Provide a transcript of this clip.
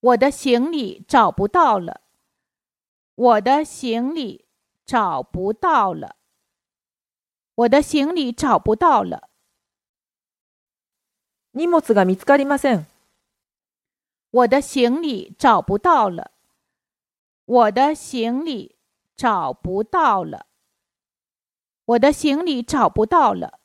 我的行李找不到了。我的行李找不到了。我的行李找不到了。我的行李找不到了。我的行李找不到了。我的行李找不到了。